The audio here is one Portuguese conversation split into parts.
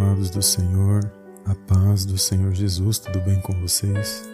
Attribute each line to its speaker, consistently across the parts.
Speaker 1: amados do Senhor, a paz do Senhor Jesus, tudo bem com vocês?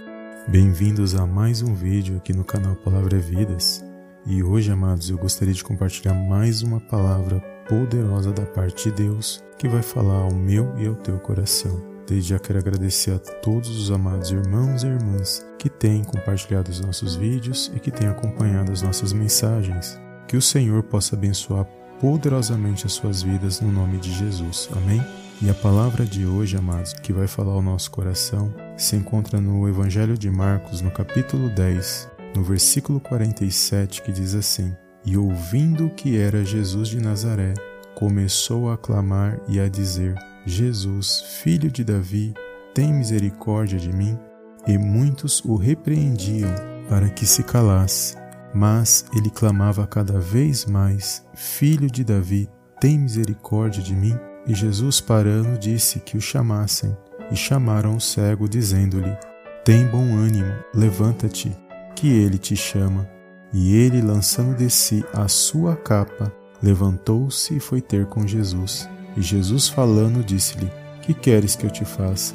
Speaker 1: Bem-vindos a mais um vídeo aqui no canal Palavra é Vidas. E hoje, amados, eu gostaria de compartilhar mais uma palavra poderosa da parte de Deus que vai falar ao meu e ao teu coração. Desde já quero agradecer a todos os amados irmãos e irmãs que têm compartilhado os nossos vídeos e que têm acompanhado as nossas mensagens. Que o Senhor possa abençoar poderosamente as suas vidas no nome de Jesus. Amém? E a palavra de hoje, amados, que vai falar ao nosso coração, se encontra no Evangelho de Marcos, no capítulo 10, no versículo 47, que diz assim: E ouvindo que era Jesus de Nazaré, começou a clamar e a dizer: Jesus, filho de Davi, tem misericórdia de mim? E muitos o repreendiam para que se calasse. Mas ele clamava cada vez mais: Filho de Davi, tem misericórdia de mim? E Jesus, parando, disse que o chamassem. E chamaram o cego, dizendo-lhe: Tem bom ânimo, levanta-te, que ele te chama. E ele, lançando de si a sua capa, levantou-se e foi ter com Jesus. E Jesus, falando, disse-lhe: Que queres que eu te faça?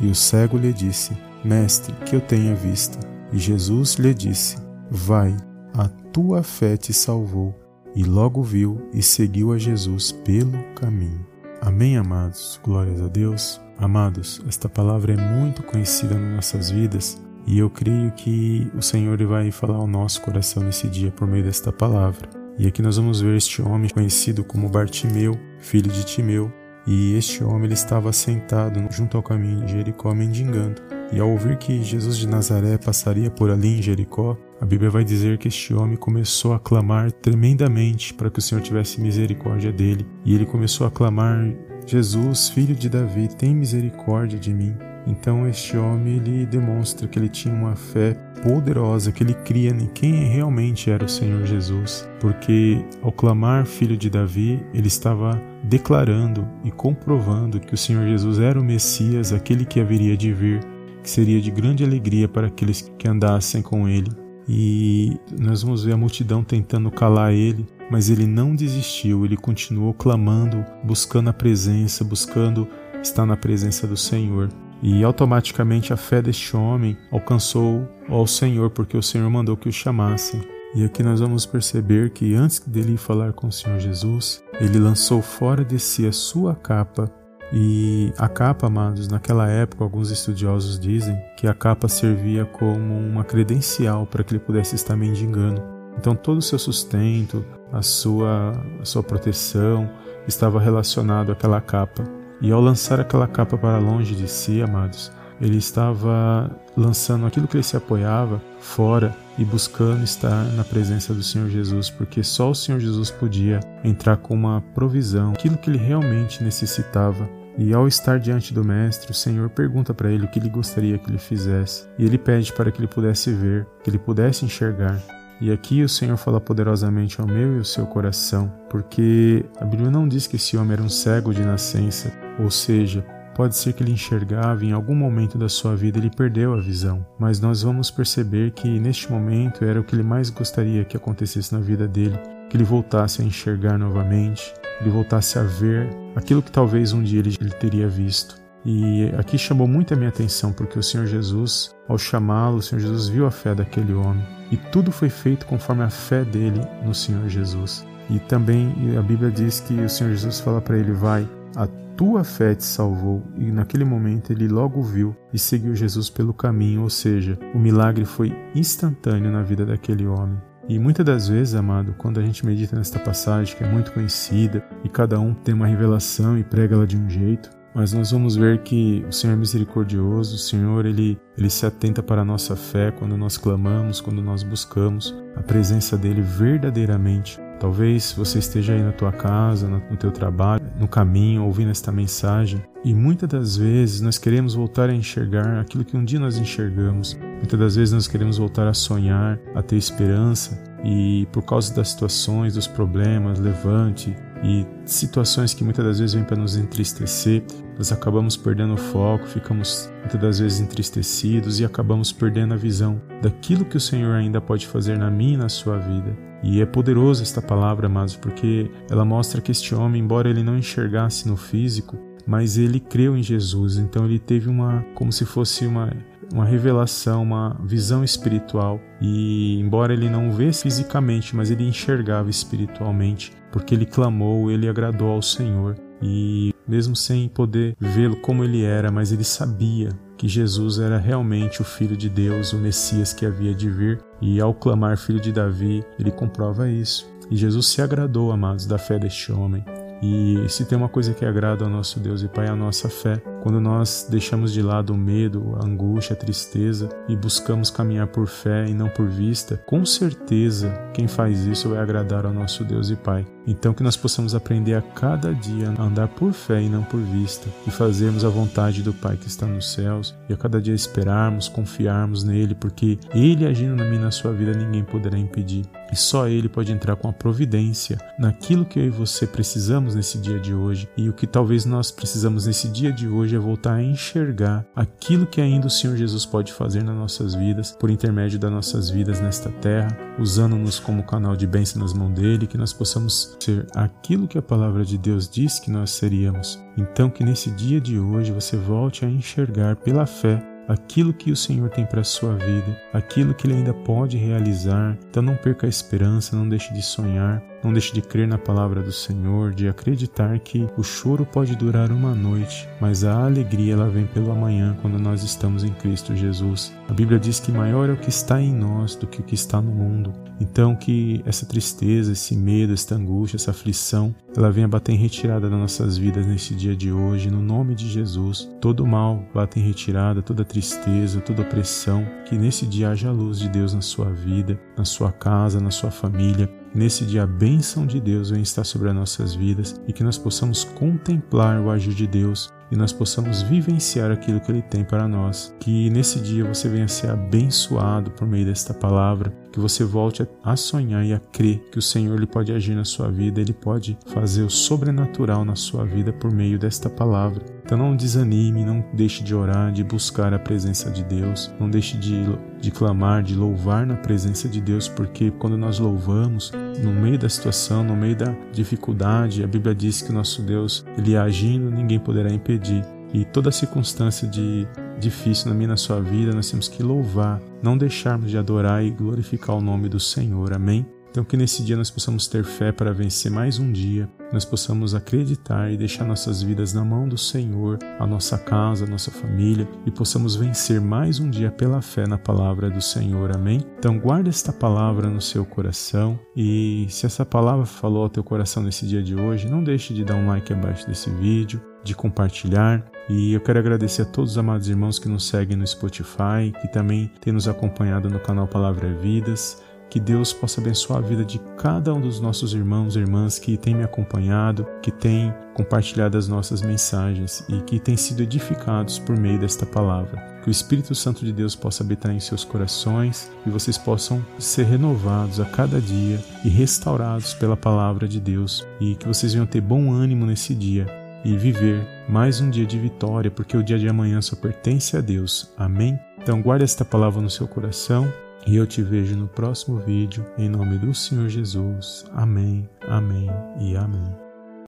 Speaker 1: E o cego lhe disse: Mestre, que eu tenha vista. E Jesus lhe disse: Vai, a tua fé te salvou. E logo viu e seguiu a Jesus pelo caminho. Amém, amados? Glórias a Deus. Amados, esta palavra é muito conhecida nas nossas vidas e eu creio que o Senhor vai falar ao nosso coração nesse dia por meio desta palavra. E aqui nós vamos ver este homem conhecido como Bartimeu, filho de Timeu, e este homem ele estava sentado junto ao caminho de Jericó mendigando. E ao ouvir que Jesus de Nazaré passaria por ali em Jericó, a Bíblia vai dizer que este homem começou a clamar tremendamente para que o Senhor tivesse misericórdia dele. E ele começou a clamar: Jesus, filho de Davi, tem misericórdia de mim. Então este homem ele demonstra que ele tinha uma fé poderosa, que ele cria em quem realmente era o Senhor Jesus, porque ao clamar filho de Davi, ele estava declarando e comprovando que o Senhor Jesus era o Messias, aquele que haveria de vir, que seria de grande alegria para aqueles que andassem com ele. E nós vamos ver a multidão tentando calar ele, mas ele não desistiu, ele continuou clamando, buscando a presença, buscando estar na presença do Senhor. E automaticamente a fé deste homem alcançou ao Senhor, porque o Senhor mandou que o chamassem. E aqui nós vamos perceber que antes dele falar com o Senhor Jesus, ele lançou fora de si a sua capa e a capa, amados, naquela época, alguns estudiosos dizem que a capa servia como uma credencial para que ele pudesse estar mendigando. Então, todo o seu sustento, a sua, a sua proteção estava relacionado àquela capa. E ao lançar aquela capa para longe de si, amados, ele estava lançando aquilo que ele se apoiava fora e buscando estar na presença do Senhor Jesus, porque só o Senhor Jesus podia entrar com uma provisão, aquilo que ele realmente necessitava e ao estar diante do Mestre, o Senhor pergunta para ele o que ele gostaria que ele fizesse, e ele pede para que ele pudesse ver, que ele pudesse enxergar. E aqui o Senhor fala poderosamente ao meu e ao seu coração, porque a Bíblia não diz que esse homem era um cego de nascença, ou seja, Pode ser que ele enxergava em algum momento da sua vida ele perdeu a visão, mas nós vamos perceber que neste momento era o que ele mais gostaria que acontecesse na vida dele, que ele voltasse a enxergar novamente, ele voltasse a ver aquilo que talvez um dia ele, ele teria visto. E aqui chamou muito a minha atenção, porque o Senhor Jesus, ao chamá-lo, o Senhor Jesus viu a fé daquele homem. E tudo foi feito conforme a fé dele no Senhor Jesus. E também a Bíblia diz que o Senhor Jesus fala para ele: Vai, a tua fé te salvou. E naquele momento ele logo viu e seguiu Jesus pelo caminho, ou seja, o milagre foi instantâneo na vida daquele homem. E muitas das vezes, amado, quando a gente medita nesta passagem que é muito conhecida e cada um tem uma revelação e prega ela de um jeito, mas nós vamos ver que o Senhor é misericordioso, o Senhor ele, ele se atenta para a nossa fé quando nós clamamos, quando nós buscamos a presença dele verdadeiramente. Talvez você esteja aí na tua casa, no teu trabalho, no caminho, ouvindo esta mensagem, e muitas das vezes nós queremos voltar a enxergar aquilo que um dia nós enxergamos. Muitas das vezes nós queremos voltar a sonhar, a ter esperança, e por causa das situações, dos problemas, levante e situações que muitas das vezes vêm para nos entristecer, nós acabamos perdendo o foco, ficamos muitas das vezes entristecidos e acabamos perdendo a visão daquilo que o Senhor ainda pode fazer na minha e na sua vida. E é poderosa esta palavra, amados, porque ela mostra que este homem, embora ele não enxergasse no físico, mas ele creu em Jesus, então ele teve uma, como se fosse uma uma revelação, uma visão espiritual. E embora ele não vesse fisicamente, mas ele enxergava espiritualmente, porque ele clamou, ele agradou ao Senhor. E mesmo sem poder vê-lo como ele era, mas ele sabia que Jesus era realmente o Filho de Deus, o Messias que havia de vir. E ao clamar Filho de Davi, ele comprova isso. E Jesus se agradou, amados, da fé deste homem. E se tem uma coisa que agrada ao nosso Deus e Pai, é a nossa fé. Quando nós deixamos de lado o medo, a angústia, a tristeza e buscamos caminhar por fé e não por vista, com certeza quem faz isso vai agradar ao nosso Deus e Pai. Então que nós possamos aprender a cada dia a andar por fé e não por vista e fazermos a vontade do Pai que está nos céus e a cada dia esperarmos, confiarmos nele, porque ele agindo na minha e na sua vida ninguém poderá impedir. E só ele pode entrar com a providência naquilo que eu e você precisamos nesse dia de hoje. E o que talvez nós precisamos nesse dia de hoje é voltar a enxergar aquilo que ainda o Senhor Jesus pode fazer nas nossas vidas, por intermédio das nossas vidas nesta terra, usando-nos como canal de bênção nas mãos dele, que nós possamos ser aquilo que a palavra de Deus diz que nós seríamos. Então, que nesse dia de hoje você volte a enxergar pela fé aquilo que o Senhor tem para a sua vida, aquilo que Ele ainda pode realizar. Então não perca a esperança, não deixe de sonhar, não deixe de crer na palavra do Senhor, de acreditar que o choro pode durar uma noite, mas a alegria ela vem pelo amanhã quando nós estamos em Cristo Jesus. A Bíblia diz que maior é o que está em nós do que o que está no mundo. Então que essa tristeza, esse medo, essa angústia, essa aflição, ela venha bater em retirada das nossas vidas neste dia de hoje, no nome de Jesus. Todo mal bate em retirada, toda tristeza, toda opressão, que nesse dia haja a luz de Deus na sua vida, na sua casa, na sua família. Nesse dia a bênção de Deus venha estar sobre as nossas vidas e que nós possamos contemplar o agir de Deus e nós possamos vivenciar aquilo que Ele tem para nós. Que nesse dia você venha ser abençoado por meio desta palavra, que você volte a sonhar e a crer que o Senhor ele pode agir na sua vida, Ele pode fazer o sobrenatural na sua vida por meio desta palavra. Então não desanime, não deixe de orar, de buscar a presença de Deus, não deixe de, de clamar, de louvar na presença de Deus, porque quando nós louvamos, no meio da situação, no meio da dificuldade, a Bíblia diz que o nosso Deus, ele agindo, ninguém poderá impedir. E toda circunstância de difícil na minha na sua vida, nós temos que louvar, não deixarmos de adorar e glorificar o nome do Senhor. Amém? Então que nesse dia nós possamos ter fé para vencer mais um dia, nós possamos acreditar e deixar nossas vidas na mão do Senhor, a nossa casa, a nossa família e possamos vencer mais um dia pela fé na palavra do Senhor. Amém? Então guarde esta palavra no seu coração e se essa palavra falou ao teu coração nesse dia de hoje, não deixe de dar um like abaixo desse vídeo, de compartilhar. E eu quero agradecer a todos os amados irmãos que nos seguem no Spotify, que também têm nos acompanhado no canal Palavra Vidas. Que Deus possa abençoar a vida de cada um dos nossos irmãos e irmãs que tem me acompanhado, que tem compartilhado as nossas mensagens e que têm sido edificados por meio desta palavra. Que o Espírito Santo de Deus possa habitar em seus corações e vocês possam ser renovados a cada dia e restaurados pela palavra de Deus e que vocês venham ter bom ânimo nesse dia e viver mais um dia de vitória, porque o dia de amanhã só pertence a Deus. Amém? Então guarde esta palavra no seu coração e eu te vejo no próximo vídeo, em nome do Senhor Jesus. Amém, amém e amém.